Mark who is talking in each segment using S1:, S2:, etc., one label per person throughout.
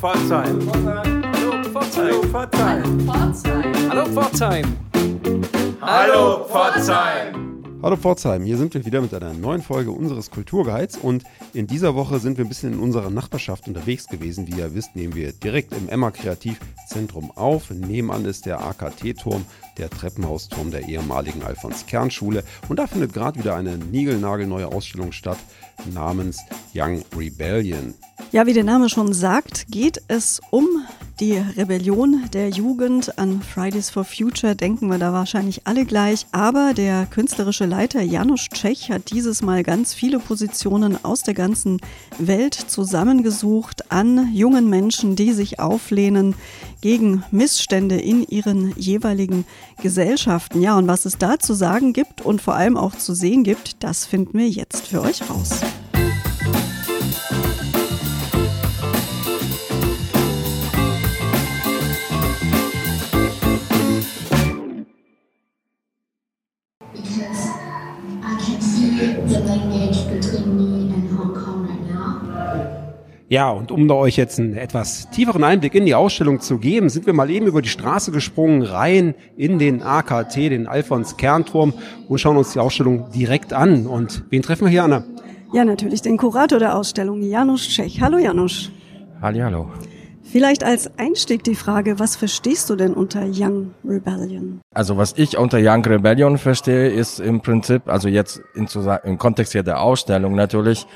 S1: Pforzheim. Hallo Pforzheim. Hallo Pforzheim. Hallo Pforzheim.
S2: Hallo Pforzheim, hier sind wir wieder mit einer neuen Folge unseres Kulturguides und in dieser Woche sind wir ein bisschen in unserer Nachbarschaft unterwegs gewesen. Wie ihr wisst, nehmen wir direkt im Emma Kreativzentrum auf. Nebenan ist der AKT-Turm, der Treppenhausturm der ehemaligen Alfons-Kern-Schule und da findet gerade wieder eine niegelnagelneue Ausstellung statt namens Young Rebellion.
S3: Ja, wie der Name schon sagt, geht es um die Rebellion der Jugend. An Fridays for Future denken wir da wahrscheinlich alle gleich. Aber der künstlerische Leiter Janusz Tschech hat dieses Mal ganz viele Positionen aus der ganzen Welt zusammengesucht an jungen Menschen, die sich auflehnen gegen Missstände in ihren jeweiligen Gesellschaften. Ja, und was es da zu sagen gibt und vor allem auch zu sehen gibt, das finden wir jetzt für euch raus.
S2: Ja, und um da euch jetzt einen etwas tieferen Einblick in die Ausstellung zu geben, sind wir mal eben über die Straße gesprungen, rein in den AKT, den Alfons Kernturm und schauen uns die Ausstellung direkt an. Und wen treffen wir hier, Anna?
S3: Ja, natürlich den Kurator der Ausstellung, Janusz Tschech. Hallo Janusz.
S4: Halli, hallo.
S3: Vielleicht als Einstieg die Frage, was verstehst du denn unter Young Rebellion?
S4: Also was ich unter Young Rebellion verstehe, ist im Prinzip, also jetzt in, im Kontext hier der Ausstellung natürlich,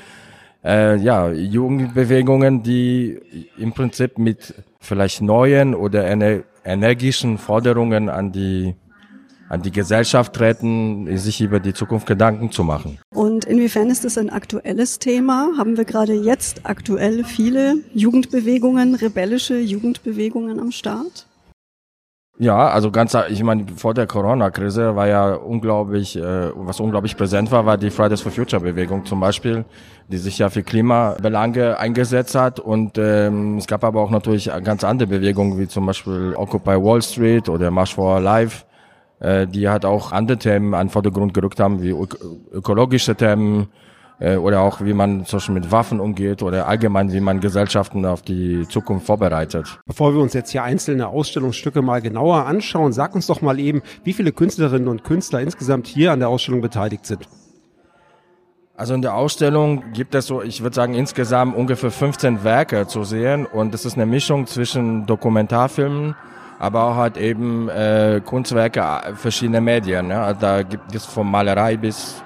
S4: äh, ja, Jugendbewegungen, die im Prinzip mit vielleicht neuen oder ener energischen Forderungen an die an die Gesellschaft treten, sich über die Zukunft Gedanken zu machen.
S3: Und inwiefern ist das ein aktuelles Thema? Haben wir gerade jetzt aktuell viele Jugendbewegungen, rebellische Jugendbewegungen am Start?
S4: Ja, also ganz, ich meine, vor der Corona-Krise war ja unglaublich, äh, was unglaublich präsent war, war die Fridays for Future-Bewegung zum Beispiel, die sich ja für Klimabelange eingesetzt hat. Und ähm, es gab aber auch natürlich ganz andere Bewegungen, wie zum Beispiel Occupy Wall Street oder March for Life, äh, die halt auch andere Themen an Vordergrund gerückt haben, wie ökologische Themen, äh, oder auch wie man zum Beispiel mit Waffen umgeht oder allgemein wie man Gesellschaften auf die Zukunft vorbereitet.
S2: Bevor wir uns jetzt hier einzelne Ausstellungsstücke mal genauer anschauen, sag uns doch mal eben, wie viele Künstlerinnen und Künstler insgesamt hier an der Ausstellung beteiligt sind.
S4: Also in der Ausstellung gibt es so, ich würde sagen, insgesamt ungefähr 15 Werke zu sehen und es ist eine Mischung zwischen Dokumentarfilmen, aber auch halt eben äh, Kunstwerke äh, verschiedener Medien. Ne? Also da gibt es von Malerei bis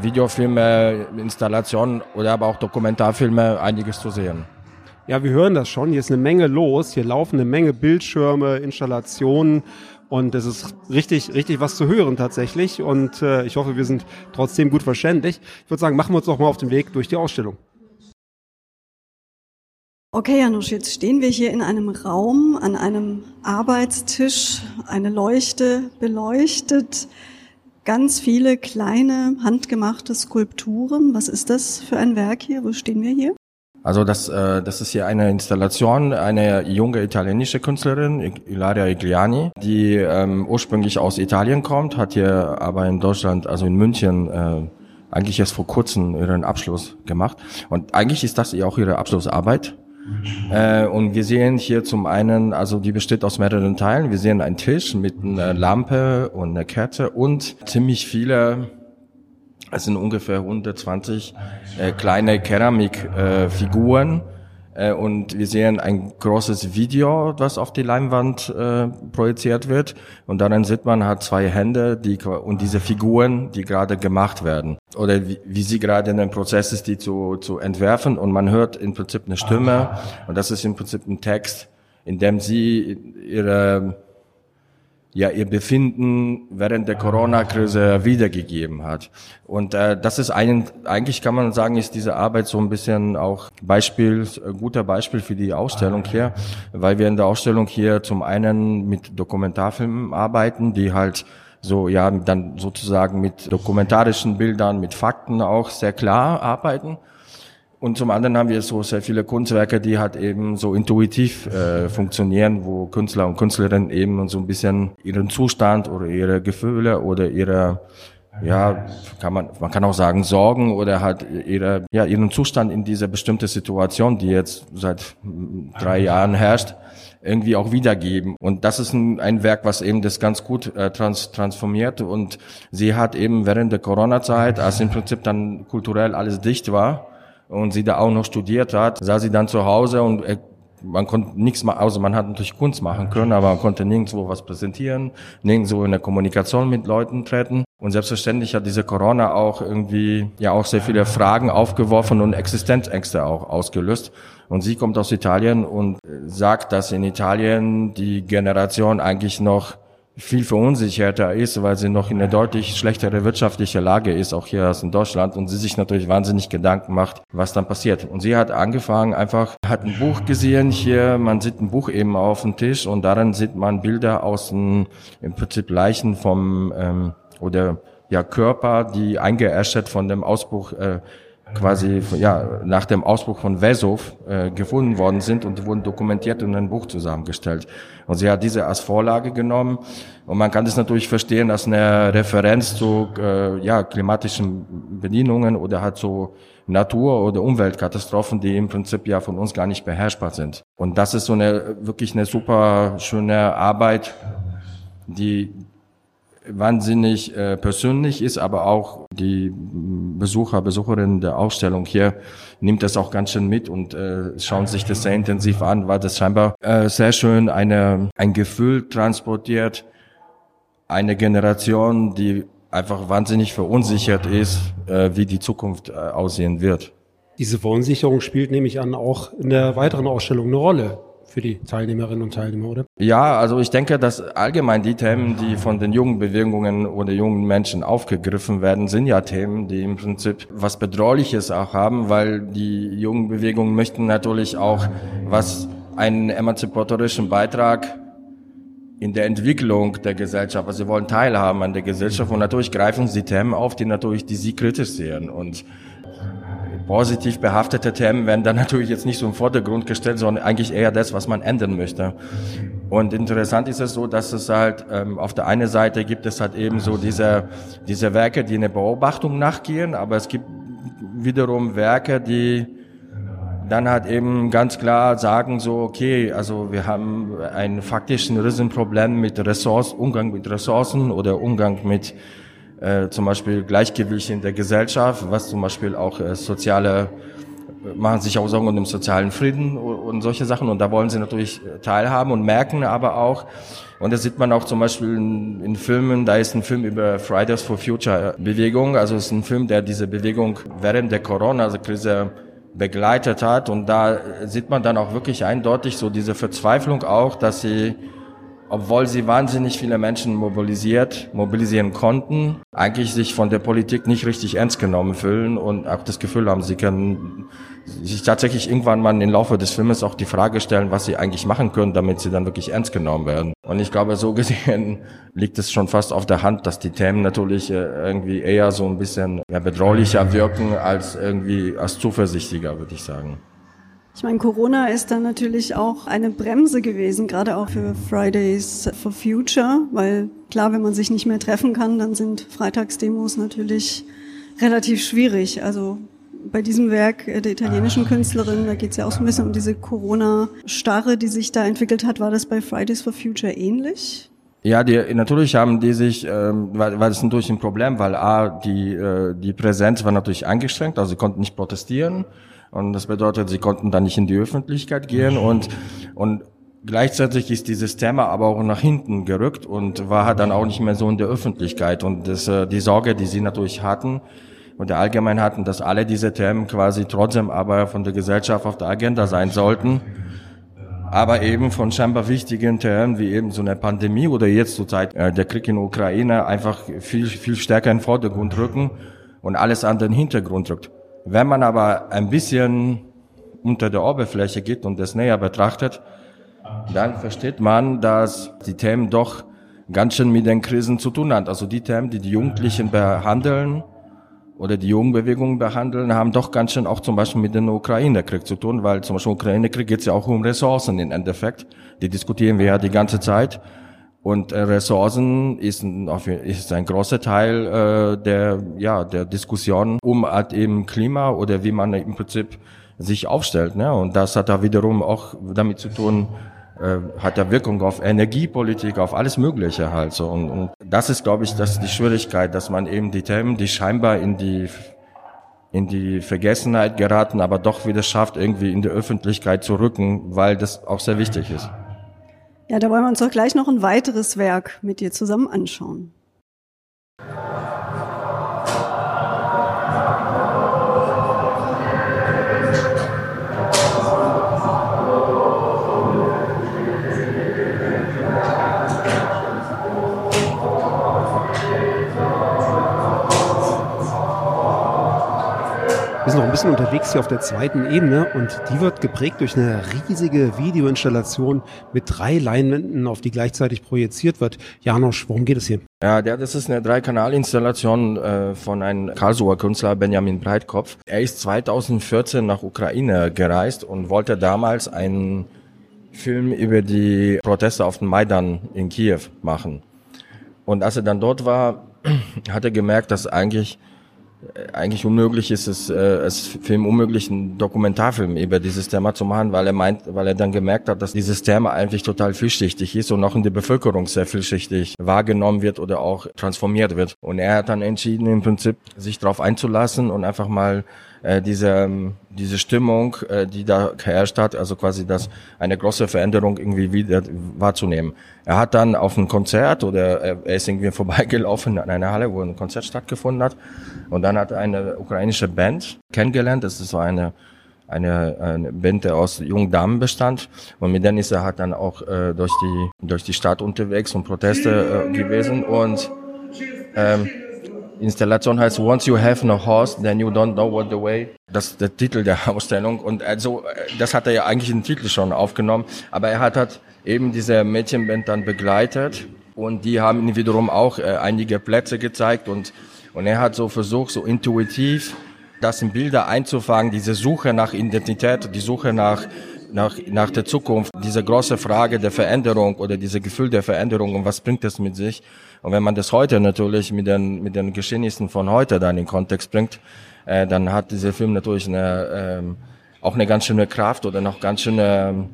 S4: Videofilme, Installationen oder aber auch Dokumentarfilme einiges zu sehen.
S2: Ja, wir hören das schon. Hier ist eine Menge los. Hier laufen eine Menge Bildschirme, Installationen. Und es ist richtig, richtig was zu hören tatsächlich. Und äh, ich hoffe, wir sind trotzdem gut verständlich. Ich würde sagen, machen wir uns doch mal auf den Weg durch die Ausstellung.
S3: Okay, Janusz, jetzt stehen wir hier in einem Raum an einem Arbeitstisch, eine Leuchte beleuchtet ganz viele kleine handgemachte Skulpturen. Was ist das für ein Werk hier? Wo stehen wir hier?
S4: Also das, äh, das ist hier eine Installation einer junge italienische Künstlerin, Ilaria Igliani, die ähm, ursprünglich aus Italien kommt, hat hier aber in Deutschland, also in München, äh, eigentlich erst vor kurzem ihren Abschluss gemacht. Und eigentlich ist das auch ihre Abschlussarbeit. Äh, und wir sehen hier zum einen, also die besteht aus mehreren Teilen. Wir sehen einen Tisch mit einer Lampe und einer Kette und ziemlich viele, es sind ungefähr 120 äh, kleine Keramikfiguren. Äh, und wir sehen ein großes Video, das auf die Leinwand äh, projiziert wird. Und darin sieht man halt zwei Hände die, und diese Figuren, die gerade gemacht werden. Oder wie, wie sie gerade in dem Prozess ist, die zu, zu entwerfen. Und man hört im Prinzip eine Stimme. Und das ist im Prinzip ein Text, in dem sie ihre ja ihr Befinden während der Corona-Krise wiedergegeben hat. Und äh, das ist ein, eigentlich kann man sagen, ist diese Arbeit so ein bisschen auch Beispiel, guter Beispiel für die Ausstellung hier, weil wir in der Ausstellung hier zum einen mit Dokumentarfilmen arbeiten, die halt so ja dann sozusagen mit dokumentarischen Bildern, mit Fakten auch sehr klar arbeiten. Und zum anderen haben wir so sehr viele Kunstwerke, die halt eben so intuitiv äh, funktionieren, wo Künstler und Künstlerinnen eben so ein bisschen ihren Zustand oder ihre Gefühle oder ihre ja, kann man, man kann auch sagen Sorgen oder halt ihre, ja, ihren Zustand in dieser bestimmte Situation, die jetzt seit drei Jahren herrscht, irgendwie auch wiedergeben. Und das ist ein, ein Werk, was eben das ganz gut äh, trans transformiert. Und sie hat eben während der Corona-Zeit, als im Prinzip dann kulturell alles dicht war und sie da auch noch studiert hat, sah sie dann zu Hause und äh, man konnte nichts machen, also man hat natürlich Kunst machen können, aber man konnte nirgendwo was präsentieren, nirgendwo in der Kommunikation mit Leuten treten. Und selbstverständlich hat diese Corona auch irgendwie ja auch sehr viele Fragen aufgeworfen und Existenzängste auch ausgelöst. Und sie kommt aus Italien und sagt, dass in Italien die Generation eigentlich noch viel verunsicherter ist, weil sie noch in einer deutlich schlechtere wirtschaftliche Lage ist, auch hier als in Deutschland, und sie sich natürlich wahnsinnig Gedanken macht, was dann passiert. Und sie hat angefangen, einfach, hat ein Buch gesehen, hier, man sieht ein Buch eben auf dem Tisch und darin sieht man Bilder aus den, im Prinzip Leichen vom, ähm, oder ja, Körper, die eingeäschert von dem Ausbruch äh, quasi ja nach dem Ausbruch von Vesov äh, gefunden worden sind und wurden dokumentiert und in ein Buch zusammengestellt. Und sie hat diese als Vorlage genommen und man kann das natürlich verstehen als eine Referenz zu äh, ja klimatischen Bedingungen oder halt so Natur- oder Umweltkatastrophen, die im Prinzip ja von uns gar nicht beherrschbar sind. Und das ist so eine wirklich eine super schöne Arbeit, die wahnsinnig äh, persönlich ist, aber auch die Besucher, Besucherinnen der Ausstellung hier nimmt das auch ganz schön mit und äh, schauen sich das sehr intensiv an, weil das scheinbar äh, sehr schön eine, ein Gefühl transportiert, eine Generation, die einfach wahnsinnig verunsichert ist, äh, wie die Zukunft äh, aussehen wird.
S2: Diese Verunsicherung spielt nämlich an auch in der weiteren Ausstellung eine Rolle für die Teilnehmerinnen und Teilnehmer, oder?
S4: Ja, also ich denke, dass allgemein die Themen, die von den jungen Bewegungen oder jungen Menschen aufgegriffen werden, sind ja Themen, die im Prinzip was Bedrohliches auch haben, weil die jungen Bewegungen möchten natürlich auch was einen emanzipatorischen Beitrag in der Entwicklung der Gesellschaft. Also sie wollen teilhaben an der Gesellschaft und natürlich greifen sie Themen auf, die natürlich, die sie kritisch sehen und positiv behaftete Themen werden dann natürlich jetzt nicht so im Vordergrund gestellt, sondern eigentlich eher das, was man ändern möchte. Und interessant ist es so, dass es halt ähm, auf der einen Seite gibt es halt eben so diese, diese Werke, die eine Beobachtung nachgehen, aber es gibt wiederum Werke, die dann halt eben ganz klar sagen so, okay, also wir haben ein faktischen Riesenproblem mit Ressourcen, Umgang mit Ressourcen oder Umgang mit äh, zum Beispiel Gleichgewicht in der Gesellschaft, was zum Beispiel auch äh, soziale äh, machen sich auch Sorgen um den sozialen Frieden und, solche Sachen. Und da wollen sie natürlich äh, teilhaben und merken aber auch und das sieht man auch zum Beispiel in, in Filmen, da ist ein Film über Fridays for Future Bewegung, also es ist ein Film, der diese Bewegung während der Corona-Krise begleitet hat. Und da sieht man dann auch wirklich eindeutig so diese Verzweiflung auch, dass sie obwohl sie wahnsinnig viele Menschen mobilisiert, mobilisieren konnten, eigentlich sich von der Politik nicht richtig ernst genommen fühlen und auch das Gefühl haben, sie können sich tatsächlich irgendwann mal im Laufe des Filmes auch die Frage stellen, was sie eigentlich machen können, damit sie dann wirklich ernst genommen werden. Und ich glaube, so gesehen liegt es schon fast auf der Hand, dass die Themen natürlich äh, irgendwie eher so ein bisschen bedrohlicher wirken als irgendwie als zuversichtlicher, würde ich sagen.
S3: Ich meine, Corona ist dann natürlich auch eine Bremse gewesen, gerade auch für Fridays for Future, weil klar, wenn man sich nicht mehr treffen kann, dann sind Freitagsdemos natürlich relativ schwierig. Also bei diesem Werk der italienischen Künstlerin, da geht es ja auch so ein bisschen um diese Corona-Starre, die sich da entwickelt hat. War das bei Fridays for Future ähnlich?
S4: Ja, die, natürlich haben die sich, ähm, weil, weil es natürlich ein Problem, weil a die äh, die Präsenz war natürlich eingeschränkt, also sie konnten nicht protestieren und das bedeutet, sie konnten dann nicht in die Öffentlichkeit gehen und, und gleichzeitig ist dieses Thema aber auch nach hinten gerückt und war dann auch nicht mehr so in der Öffentlichkeit. Und das, äh, die Sorge, die sie natürlich hatten und der allgemein hatten, dass alle diese Themen quasi trotzdem aber von der Gesellschaft auf der Agenda sein sollten aber eben von scheinbar wichtigen Themen wie eben so eine Pandemie oder jetzt zurzeit äh, der Krieg in der Ukraine einfach viel, viel stärker in den Vordergrund rücken und alles an den Hintergrund rückt. Wenn man aber ein bisschen unter der Oberfläche geht und das näher betrachtet, dann versteht man, dass die Themen doch ganz schön mit den Krisen zu tun haben. Also die Themen, die die Jugendlichen behandeln oder die Jugendbewegungen behandeln, haben doch ganz schön auch zum Beispiel mit dem Ukraine-Krieg zu tun, weil zum Beispiel Ukraine-Krieg geht es ja auch um Ressourcen im Endeffekt. Die diskutieren wir ja die ganze Zeit. Und äh, Ressourcen ist ist ein großer Teil äh, der, ja, der Diskussion um halt eben Klima oder wie man im Prinzip sich aufstellt. Ne? Und das hat da wiederum auch damit zu tun, äh, hat ja Wirkung auf Energiepolitik, auf alles Mögliche halt so. Und, und das ist, glaube ich, das ist die Schwierigkeit, dass man eben die Themen, die scheinbar in die in die Vergessenheit geraten, aber doch wieder schafft, irgendwie in die Öffentlichkeit zu rücken, weil das auch sehr wichtig ist.
S3: Ja, da wollen wir uns doch gleich noch ein weiteres Werk mit dir zusammen anschauen.
S2: Bisschen unterwegs hier auf der zweiten Ebene und die wird geprägt durch eine riesige Videoinstallation mit drei Leinwänden, auf die gleichzeitig projiziert wird. Janosch, worum geht es hier?
S4: Ja, der, das ist eine Dreikanalinstallation äh, von einem Karlsruher Künstler, Benjamin Breitkopf. Er ist 2014 nach Ukraine gereist und wollte damals einen Film über die Proteste auf dem Maidan in Kiew machen. Und als er dann dort war, hat er gemerkt, dass eigentlich eigentlich unmöglich ist es, äh, als Film unmöglich, einen Dokumentarfilm über dieses Thema zu machen, weil er meint, weil er dann gemerkt hat, dass dieses Thema eigentlich total vielschichtig ist und auch in der Bevölkerung sehr vielschichtig wahrgenommen wird oder auch transformiert wird. Und er hat dann entschieden, im Prinzip sich darauf einzulassen und einfach mal äh, diese, ähm, diese Stimmung, äh, die da geherrscht hat, also quasi das eine große Veränderung irgendwie wieder wahrzunehmen. Er hat dann auf ein Konzert oder er ist irgendwie vorbeigelaufen an einer Halle, wo ein Konzert stattgefunden hat und dann hat eine ukrainische Band kennengelernt, das ist so eine eine, eine Band, der aus jungen Damen bestand. Und mit denen ist er halt dann auch äh, durch die durch die Stadt unterwegs und Proteste äh, gewesen. Und ähm, Installation heißt Once you have no horse, then you don't know what the way. Das ist der Titel der Ausstellung. Und also, das hat er ja eigentlich im Titel schon aufgenommen. Aber er hat halt eben diese Mädchenband dann begleitet. Und die haben ihm wiederum auch äh, einige Plätze gezeigt. Und, und er hat so versucht, so intuitiv das in Bilder einzufangen, diese Suche nach Identität, die Suche nach nach, nach der Zukunft, diese große Frage der Veränderung oder diese Gefühl der Veränderung und was bringt das mit sich? Und wenn man das heute natürlich mit den, mit den Geschehnissen von heute dann in Kontext bringt, äh, dann hat dieser Film natürlich eine, ähm, auch eine ganz schöne Kraft oder noch ganz schöne, ähm,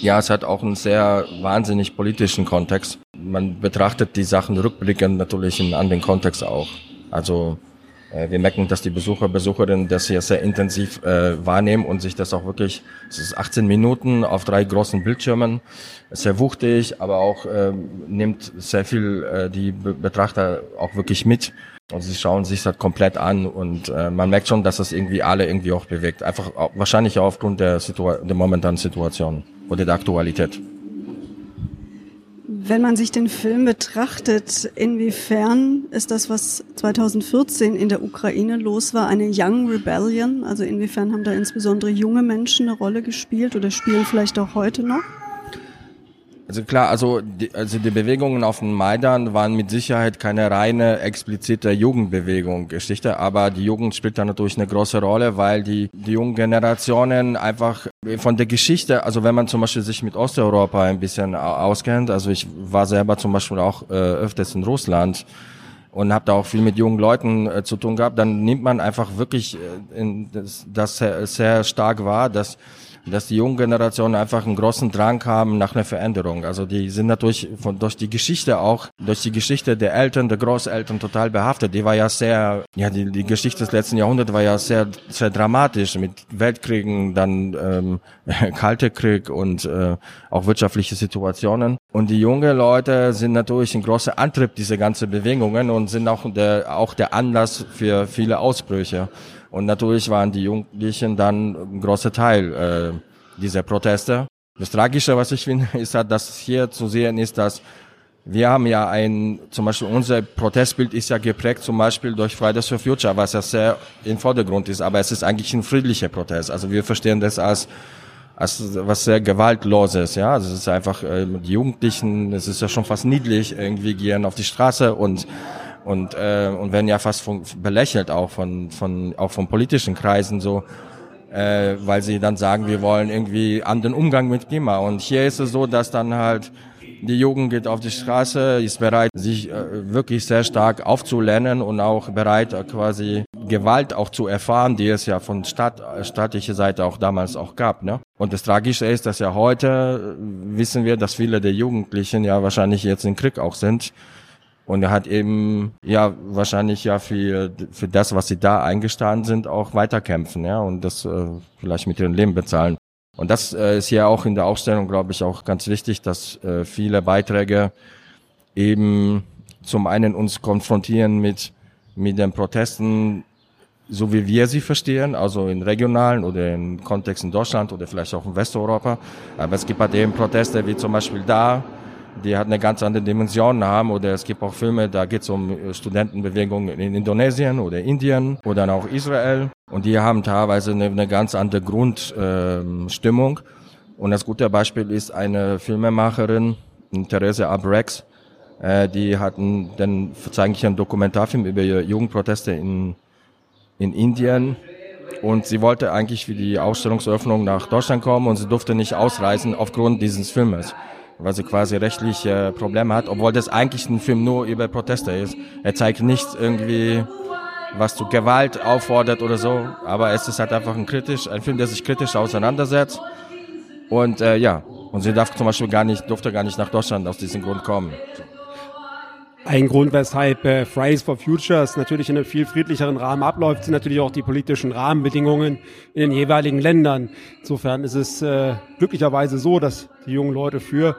S4: ja, es hat auch einen sehr wahnsinnig politischen Kontext. Man betrachtet die Sachen rückblickend natürlich in, an den Kontext auch. Also wir merken, dass die Besucher, Besucherinnen das hier sehr intensiv äh, wahrnehmen und sich das auch wirklich, es ist 18 Minuten auf drei großen Bildschirmen, sehr wuchtig, aber auch äh, nimmt sehr viel äh, die Be Betrachter auch wirklich mit. Und sie schauen sich das komplett an und äh, man merkt schon, dass das irgendwie alle irgendwie auch bewegt. Einfach auch, wahrscheinlich auch aufgrund der, Situa der momentanen Situation oder der Aktualität.
S3: Wenn man sich den Film betrachtet, inwiefern ist das, was 2014 in der Ukraine los war, eine Young Rebellion? Also inwiefern haben da insbesondere junge Menschen eine Rolle gespielt oder spielen vielleicht auch heute noch?
S4: Also klar, also die, also die Bewegungen auf dem Maidan waren mit Sicherheit keine reine explizite Jugendbewegung Geschichte, aber die Jugend spielt da natürlich eine große Rolle, weil die, die jungen Generationen einfach von der Geschichte, also wenn man zum Beispiel sich mit Osteuropa ein bisschen auskennt, also ich war selber zum Beispiel auch äh, öfters in Russland und habe da auch viel mit jungen Leuten äh, zu tun gehabt, dann nimmt man einfach wirklich äh, in, das, das sehr, sehr stark wahr, dass dass die jungen Generationen einfach einen großen Drang haben nach einer Veränderung. Also die sind natürlich von, durch die Geschichte auch, durch die Geschichte der Eltern, der Großeltern total behaftet. Die war ja sehr, ja, die, die Geschichte des letzten Jahrhunderts war ja sehr, sehr dramatisch mit Weltkriegen, dann ähm, Kalte Krieg und äh, auch wirtschaftliche Situationen. Und die jungen Leute sind natürlich ein großer Antrieb dieser ganzen Bewegungen und sind auch der, auch der Anlass für viele Ausbrüche. Und natürlich waren die Jugendlichen dann ein großer Teil äh, dieser Proteste. Das Tragische, was ich finde, ist halt, dass hier zu sehen ist, dass wir haben ja ein, zum Beispiel unser Protestbild ist ja geprägt zum Beispiel durch Fridays for Future, was ja sehr im Vordergrund ist, aber es ist eigentlich ein friedlicher Protest. Also wir verstehen das als als was sehr gewaltloses, ja. Also es ist einfach äh, die Jugendlichen, es ist ja schon fast niedlich, irgendwie gehen auf die Straße und und äh, und werden ja fast von, belächelt auch von von auch von politischen Kreisen so äh, weil sie dann sagen wir wollen irgendwie anderen Umgang mit Klima und hier ist es so dass dann halt Die Jugend geht auf die Straße, ist bereit, sich äh, wirklich sehr stark aufzulernen und auch bereit, äh, quasi Gewalt auch zu erfahren, die es ja von Stadt, äh, staatlicher Seite auch damals auch gab. Ne? Und das Tragische ist, dass ja heute wissen wir, dass viele der Jugendlichen ja wahrscheinlich jetzt im Krieg auch sind. Und er hat eben ja wahrscheinlich ja für, für das, was sie da eingestanden sind, auch weiterkämpfen, ja, und das äh, vielleicht mit ihrem Leben bezahlen. Und das äh, ist ja auch in der Ausstellung, glaube ich, auch ganz wichtig, dass äh, viele Beiträge eben zum einen uns konfrontieren mit, mit den Protesten, so wie wir sie verstehen, also in regionalen oder in Kontext in Deutschland oder vielleicht auch in Westeuropa. Aber es gibt halt eben Proteste wie zum Beispiel da, die hat eine ganz andere Dimension haben. Oder es gibt auch Filme, da geht es um äh, Studentenbewegungen in Indonesien oder Indien oder auch Israel. Und die haben teilweise eine, eine ganz andere Grundstimmung. Ähm, und das gute Beispiel ist eine Filmemacherin, Therese Abrex, äh, die hatten dann zeigen einen Dokumentarfilm über Jugendproteste in, in Indien. Und sie wollte eigentlich für die Ausstellungseröffnung nach Deutschland kommen und sie durfte nicht ausreisen aufgrund dieses Filmes weil sie quasi rechtliche Probleme hat, obwohl das eigentlich ein Film nur über Proteste ist. Er zeigt nichts irgendwie, was zu Gewalt auffordert oder so, aber es ist halt einfach ein kritisch, ein Film, der sich kritisch auseinandersetzt. Und äh, ja, und sie darf zum Beispiel gar nicht, durfte gar nicht nach Deutschland aus diesem Grund kommen.
S2: Ein Grund, weshalb äh, Fridays for Futures natürlich in einem viel friedlicheren Rahmen abläuft, sind natürlich auch die politischen Rahmenbedingungen in den jeweiligen Ländern. Insofern ist es äh, glücklicherweise so, dass die jungen Leute für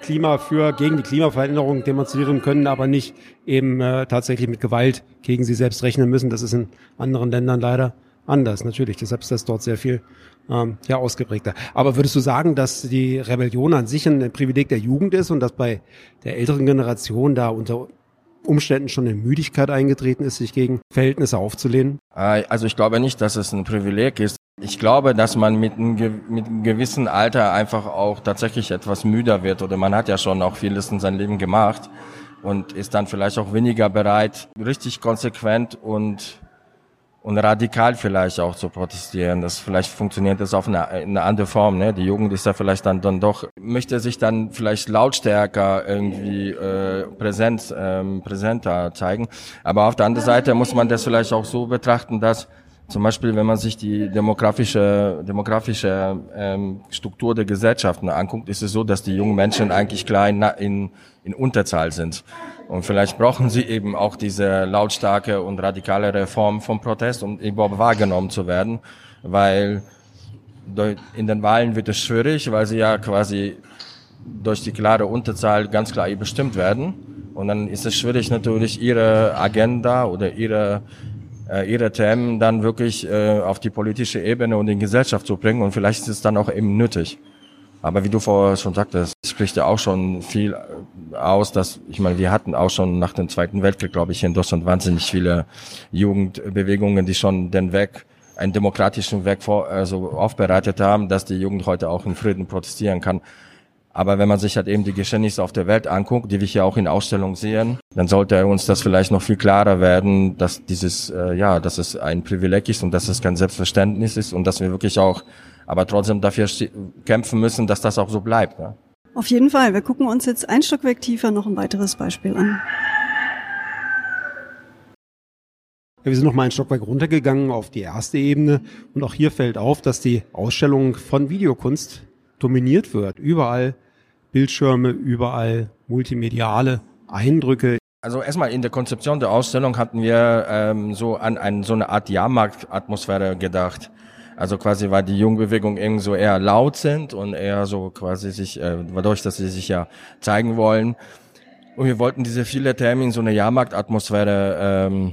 S2: Klima für, gegen die Klimaveränderung demonstrieren können, aber nicht eben äh, tatsächlich mit Gewalt gegen sie selbst rechnen müssen. Das ist in anderen Ländern leider anders, natürlich. Deshalb ist das dort sehr viel ähm, ja, ausgeprägter. Aber würdest du sagen, dass die Rebellion an sich ein Privileg der Jugend ist und dass bei der älteren Generation da unter Umständen schon eine Müdigkeit eingetreten ist, sich gegen Verhältnisse aufzulehnen?
S4: Äh, also ich glaube nicht, dass es ein Privileg ist. Ich glaube, dass man mit einem, mit einem gewissen Alter einfach auch tatsächlich etwas müder wird oder man hat ja schon auch vieles in seinem Leben gemacht und ist dann vielleicht auch weniger bereit, richtig konsequent und und radikal vielleicht auch zu protestieren. Das vielleicht funktioniert das auf eine, eine andere Form. Ne? Die Jugend ist da vielleicht dann dann doch möchte sich dann vielleicht lautstärker irgendwie äh, präsent ähm, präsenter zeigen. Aber auf der anderen Seite muss man das vielleicht auch so betrachten, dass zum Beispiel, wenn man sich die demografische, demografische ähm, Struktur der Gesellschaften anguckt, ist es so, dass die jungen Menschen eigentlich klein in, in Unterzahl sind. Und vielleicht brauchen sie eben auch diese lautstarke und radikalere Form von Protest, um überhaupt wahrgenommen zu werden, weil in den Wahlen wird es schwierig, weil sie ja quasi durch die klare Unterzahl ganz klar bestimmt werden. Und dann ist es schwierig natürlich ihre Agenda oder ihre äh, ihre Themen dann wirklich äh, auf die politische Ebene und in Gesellschaft zu bringen. Und vielleicht ist es dann auch eben nötig. Aber wie du vorher schon sagtest, spricht ja auch schon viel aus, dass, ich meine, wir hatten auch schon nach dem Zweiten Weltkrieg, glaube ich, in Deutschland wahnsinnig viele Jugendbewegungen, die schon den Weg, einen demokratischen Weg vor, also aufbereitet haben, dass die Jugend heute auch in Frieden protestieren kann. Aber wenn man sich halt eben die Geschehnisse auf der Welt anguckt, die wir hier auch in Ausstellungen sehen, dann sollte uns das vielleicht noch viel klarer werden, dass dieses, äh, ja, dass es ein Privileg ist und dass es kein Selbstverständnis ist und dass wir wirklich auch aber trotzdem dafür kämpfen müssen, dass das auch so bleibt. Ja.
S3: Auf jeden Fall. Wir gucken uns jetzt ein Stockwerk tiefer noch ein weiteres Beispiel an.
S2: Ja, wir sind noch mal ein Stockwerk runtergegangen auf die erste Ebene und auch hier fällt auf, dass die Ausstellung von Videokunst dominiert wird. Überall Bildschirme, überall multimediale Eindrücke.
S4: Also erstmal in der Konzeption der Ausstellung hatten wir ähm, so an, an so eine Art Jahrmarktatmosphäre gedacht. Also quasi, weil die Jugendbewegung irgendwie so eher laut sind und eher so quasi sich, äh, dadurch, dass sie sich ja zeigen wollen. Und wir wollten diese viele Themen in so eine Jahrmarktatmosphäre ähm,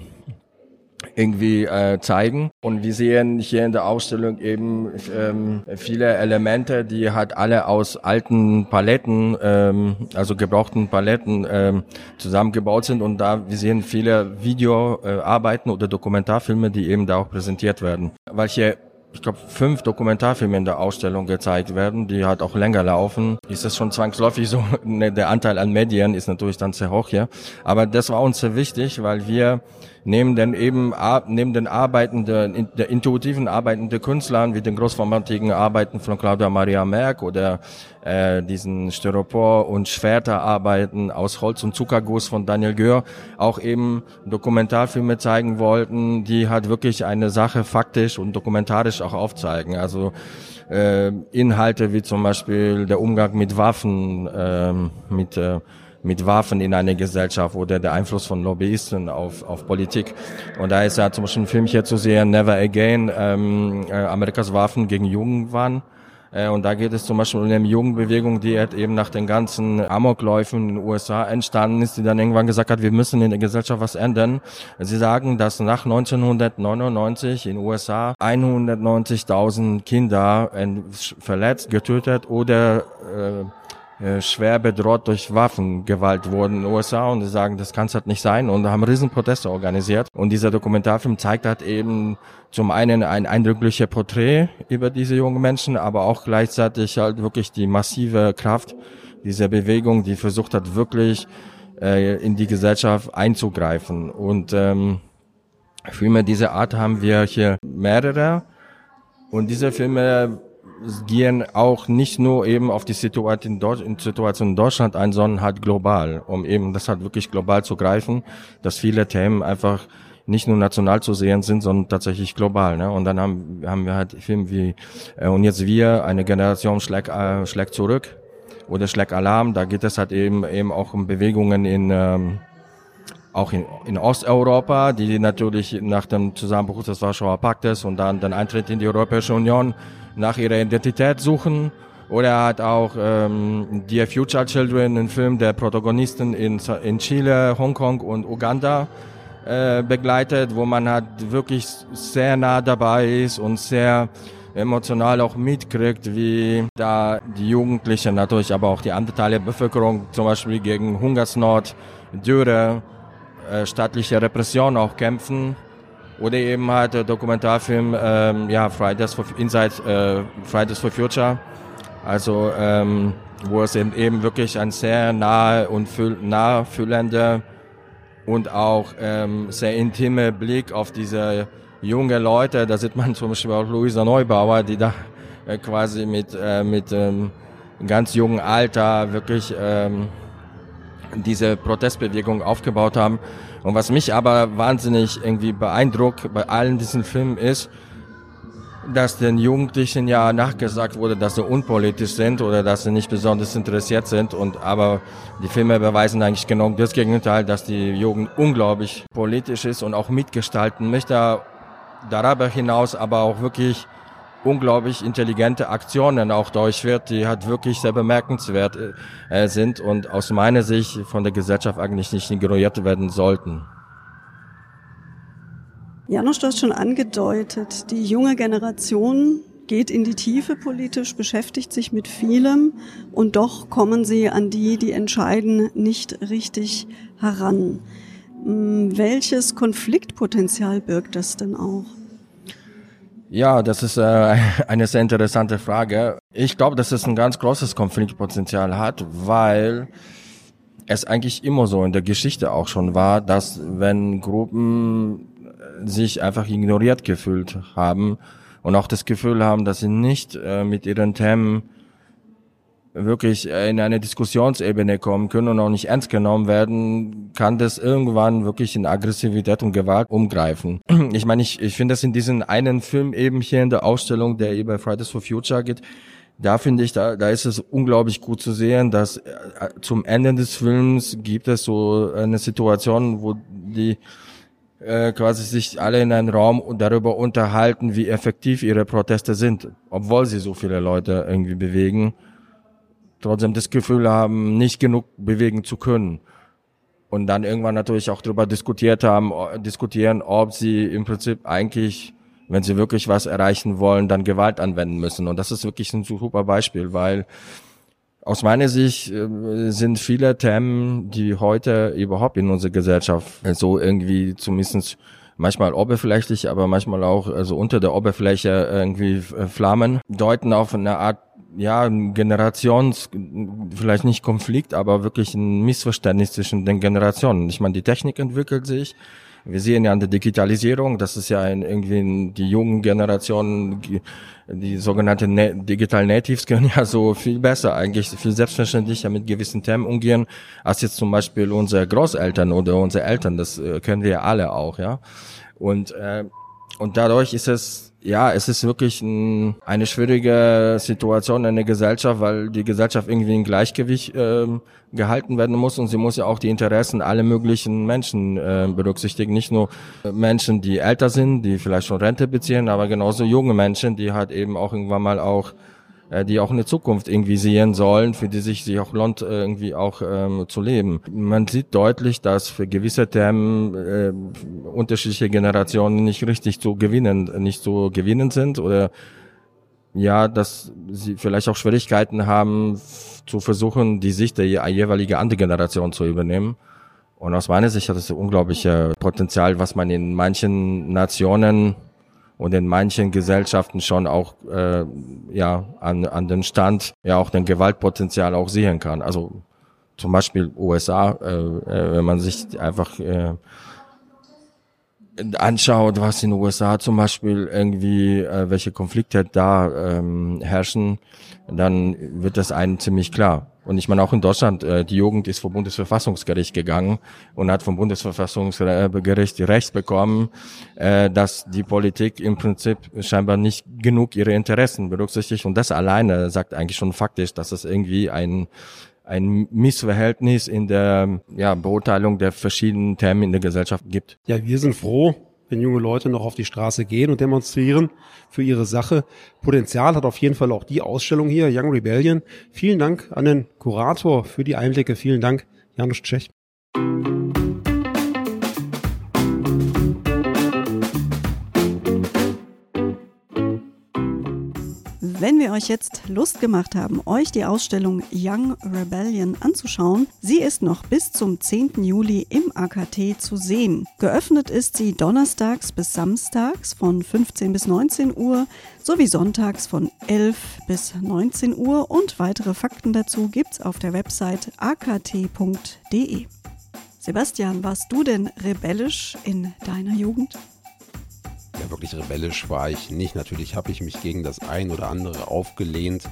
S4: irgendwie äh, zeigen. Und wir sehen hier in der Ausstellung eben ähm, viele Elemente, die halt alle aus alten Paletten, ähm, also gebrauchten Paletten ähm, zusammengebaut sind. Und da wir sehen viele Videoarbeiten äh, oder Dokumentarfilme, die eben da auch präsentiert werden. Weil hier ich glaube, fünf Dokumentarfilme in der Ausstellung gezeigt werden, die halt auch länger laufen, ist es schon zwangsläufig so, ne, der Anteil an Medien ist natürlich dann sehr hoch hier. Aber das war uns sehr wichtig, weil wir neben den eben neben den arbeitenden, der intuitiven arbeitenden Künstlern wie den großformatigen Arbeiten von Claudia Maria Merck oder äh, diesen Styropor- und Schwerterarbeiten aus Holz und Zuckerguss von Daniel Gör auch eben Dokumentarfilme zeigen wollten, die halt wirklich eine Sache faktisch und dokumentarisch auch aufzeigen. Also äh, Inhalte wie zum Beispiel der Umgang mit Waffen, äh, mit äh, mit Waffen in einer Gesellschaft oder der Einfluss von Lobbyisten auf, auf Politik. Und da ist ja zum Beispiel ein Film hier zu sehen, Never Again, ähm, äh, Amerikas Waffen gegen Jungen waren. Äh, und da geht es zum Beispiel um eine Jugendbewegung, die halt eben nach den ganzen Amokläufen in den USA entstanden ist, die dann irgendwann gesagt hat, wir müssen in der Gesellschaft was ändern. Sie sagen, dass nach 1999 in den USA 190.000 Kinder verletzt, getötet oder äh, äh, schwer bedroht durch Waffengewalt wurden in den USA und sagen, das kann es halt nicht sein und haben Riesenproteste organisiert. Und dieser Dokumentarfilm zeigt halt eben zum einen ein eindrückliches Porträt über diese jungen Menschen, aber auch gleichzeitig halt wirklich die massive Kraft dieser Bewegung, die versucht hat, wirklich äh, in die Gesellschaft einzugreifen. Und ähm, Filme dieser Art haben wir hier mehrere. Und diese Filme gehen auch nicht nur eben auf die Situation in Deutschland ein, sondern halt global, um eben das halt wirklich global zu greifen, dass viele Themen einfach nicht nur national zu sehen sind, sondern tatsächlich global. Ne? Und dann haben, haben wir halt Filme wie äh, Und jetzt wir, eine Generation schlägt, äh, schlägt zurück oder schlägt Alarm. Da geht es halt eben eben auch um Bewegungen in ähm, auch in, in Osteuropa, die natürlich nach dem Zusammenbruch des Warschauer Paktes und dann den Eintritt in die Europäische Union nach ihrer Identität suchen. Oder er hat auch ähm, Dear Future Children, einen Film der Protagonisten in, in Chile, Hongkong und Uganda äh, begleitet, wo man halt wirklich sehr nah dabei ist und sehr emotional auch mitkriegt, wie da die Jugendlichen, natürlich aber auch die andere Teile der Bevölkerung zum Beispiel gegen Hungersnot, Dürre, äh, staatliche Repression auch kämpfen. Oder eben halt der Dokumentarfilm ähm, ja, Fridays for, Inside äh, Fridays for Future. Also ähm, wo es eben, eben wirklich ein sehr nahe und fühl, nahfühlender und auch ähm, sehr intime Blick auf diese junge Leute. Da sieht man zum Beispiel auch Luisa Neubauer, die da äh, quasi mit, äh, mit ähm, ganz jungen Alter wirklich ähm, diese Protestbewegung aufgebaut haben. Und was mich aber wahnsinnig irgendwie beeindruckt bei allen diesen Filmen ist, dass den Jugendlichen ja nachgesagt wurde, dass sie unpolitisch sind oder dass sie nicht besonders interessiert sind. Und aber die Filme beweisen eigentlich genau das Gegenteil, dass die Jugend unglaublich politisch ist und auch mitgestalten möchte. Darüber hinaus aber auch wirklich unglaublich intelligente Aktionen auch durchführt, die halt wirklich sehr bemerkenswert äh, sind und aus meiner Sicht von der Gesellschaft eigentlich nicht ignoriert werden sollten.
S3: Janusz, du hast schon angedeutet, die junge Generation geht in die Tiefe politisch, beschäftigt sich mit vielem und doch kommen sie an die, die entscheiden, nicht richtig heran. Hm, welches Konfliktpotenzial birgt das denn auch?
S4: Ja, das ist äh, eine sehr interessante Frage. Ich glaube, dass es ein ganz großes Konfliktpotenzial hat, weil es eigentlich immer so in der Geschichte auch schon war, dass wenn Gruppen sich einfach ignoriert gefühlt haben und auch das Gefühl haben, dass sie nicht äh, mit ihren Themen wirklich in eine Diskussionsebene kommen können und auch nicht ernst genommen werden, kann das irgendwann wirklich in Aggressivität und Gewalt umgreifen. Ich meine, ich, ich finde das in diesem einen Film eben hier in der Ausstellung, der über Fridays for Future geht, da finde ich, da, da ist es unglaublich gut zu sehen, dass äh, zum Ende des Films gibt es so eine Situation, wo die äh, quasi sich alle in einem Raum darüber unterhalten, wie effektiv ihre Proteste sind, obwohl sie so viele Leute irgendwie bewegen trotzdem das Gefühl haben, nicht genug bewegen zu können. Und dann irgendwann natürlich auch darüber diskutiert haben, diskutieren, ob sie im Prinzip eigentlich, wenn sie wirklich was erreichen wollen, dann Gewalt anwenden müssen. Und das ist wirklich ein super Beispiel, weil aus meiner Sicht äh, sind viele Themen, die heute überhaupt in unserer Gesellschaft so irgendwie zumindest manchmal oberflächlich, aber manchmal auch also unter der Oberfläche irgendwie äh, Flammen, deuten auf eine Art ja, Generations, vielleicht nicht Konflikt, aber wirklich ein Missverständnis zwischen den Generationen. Ich meine, die Technik entwickelt sich. Wir sehen ja an der Digitalisierung, das ist ja ein, irgendwie die jungen Generationen, die sogenannten Na Digital Natives können ja so viel besser, eigentlich viel selbstverständlicher mit gewissen Themen umgehen, als jetzt zum Beispiel unsere Großeltern oder unsere Eltern. Das äh, können wir ja alle auch, ja. Und, äh, und dadurch ist es ja, es ist wirklich ein, eine schwierige Situation in der Gesellschaft, weil die Gesellschaft irgendwie in Gleichgewicht äh, gehalten werden muss und sie muss ja auch die Interessen aller möglichen Menschen äh, berücksichtigen. Nicht nur Menschen, die älter sind, die vielleicht schon Rente beziehen, aber genauso junge Menschen, die halt eben auch irgendwann mal auch äh, die auch eine Zukunft irgendwie sehen sollen, für die sich sich auch lohnt, äh, irgendwie auch ähm, zu leben. Man sieht deutlich, dass für gewisse Themen äh, unterschiedliche Generationen nicht richtig zu gewinnen, nicht zu gewinnen sind oder ja, dass sie vielleicht auch Schwierigkeiten haben, zu versuchen, die Sicht der jeweilige andere Generation zu übernehmen. Und aus meiner Sicht hat es unglaubliche Potenzial, was man in manchen Nationen und in manchen Gesellschaften schon auch äh, ja an, an den Stand ja auch den Gewaltpotenzial auch sehen kann. Also zum Beispiel USA, äh, äh, wenn man sich einfach äh, anschaut, was in den USA zum Beispiel irgendwie, äh, welche Konflikte da ähm, herrschen, dann wird das einem ziemlich klar. Und ich meine auch in Deutschland, äh, die Jugend ist vor Bundesverfassungsgericht gegangen und hat vom Bundesverfassungsgericht Recht bekommen, äh, dass die Politik im Prinzip scheinbar nicht genug ihre Interessen berücksichtigt. Und das alleine sagt eigentlich schon faktisch, dass es irgendwie ein ein Missverhältnis in der ja, Beurteilung der verschiedenen Themen in der Gesellschaft gibt.
S2: Ja, wir sind froh, wenn junge Leute noch auf die Straße gehen und demonstrieren für ihre Sache. Potenzial hat auf jeden Fall auch die Ausstellung hier, Young Rebellion. Vielen Dank an den Kurator für die Einblicke. Vielen Dank, Janusz Tschech.
S3: Wenn wir euch jetzt Lust gemacht haben, euch die Ausstellung Young Rebellion anzuschauen, sie ist noch bis zum 10. Juli im AKT zu sehen. Geöffnet ist sie donnerstags bis samstags von 15 bis 19 Uhr sowie sonntags von 11 bis 19 Uhr und weitere Fakten dazu gibt's auf der Website akt.de. Sebastian, warst du denn rebellisch in deiner Jugend?
S2: Ja, wirklich rebellisch war ich nicht. Natürlich habe ich mich gegen das ein oder andere aufgelehnt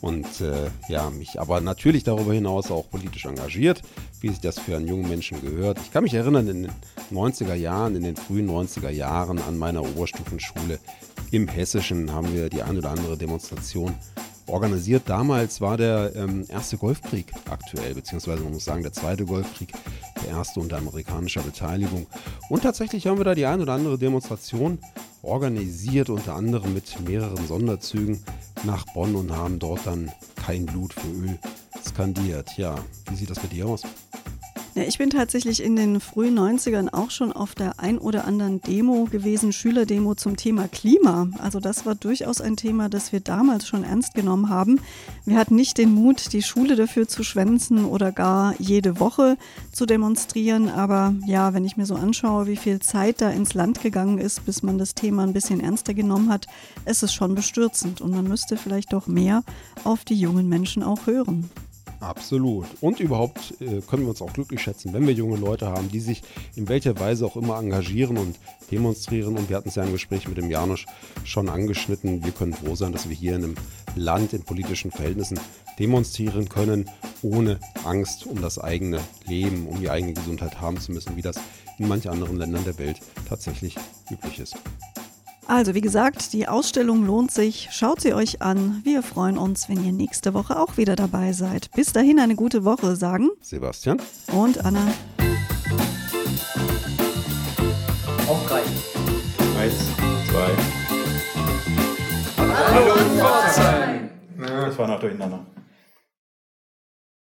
S2: und äh, ja, mich aber natürlich darüber hinaus auch politisch engagiert, wie sich das für einen jungen Menschen gehört. Ich kann mich erinnern, in den 90er Jahren, in den frühen 90er Jahren an meiner Oberstufenschule im Hessischen haben wir die ein oder andere Demonstration organisiert. Damals war der ähm, erste Golfkrieg aktuell, beziehungsweise man muss sagen, der zweite Golfkrieg, erste unter amerikanischer Beteiligung. Und tatsächlich haben wir da die ein oder andere Demonstration organisiert, unter anderem mit mehreren Sonderzügen nach Bonn und haben dort dann kein Blut für Öl skandiert. Ja, wie sieht das bei dir aus?
S3: Ja, ich bin tatsächlich in den frühen 90ern auch schon auf der ein oder anderen Demo gewesen, Schülerdemo zum Thema Klima. Also das war durchaus ein Thema, das wir damals schon ernst genommen haben. Wir hatten nicht den Mut, die Schule dafür zu schwänzen oder gar jede Woche zu demonstrieren. Aber ja, wenn ich mir so anschaue, wie viel Zeit da ins Land gegangen ist, bis man das Thema ein bisschen ernster genommen hat, ist es schon bestürzend. Und man müsste vielleicht doch mehr auf die jungen Menschen auch hören.
S2: Absolut. Und überhaupt äh, können wir uns auch glücklich schätzen, wenn wir junge Leute haben, die sich in welcher Weise auch immer engagieren und demonstrieren. Und wir hatten es ja im Gespräch mit dem Janusz schon angeschnitten. Wir können froh sein, dass wir hier in einem Land in politischen Verhältnissen demonstrieren können, ohne Angst um das eigene Leben, um die eigene Gesundheit haben zu müssen, wie das in manchen anderen Ländern der Welt tatsächlich üblich ist.
S3: Also wie gesagt, die Ausstellung lohnt sich. Schaut sie euch an. Wir freuen uns, wenn ihr nächste Woche auch wieder dabei seid. Bis dahin eine gute Woche, sagen
S2: Sebastian
S3: und Anna.
S1: Auf drei.
S5: Eins, zwei.
S1: Hallo, Pforzheim!
S5: Das war noch durcheinander.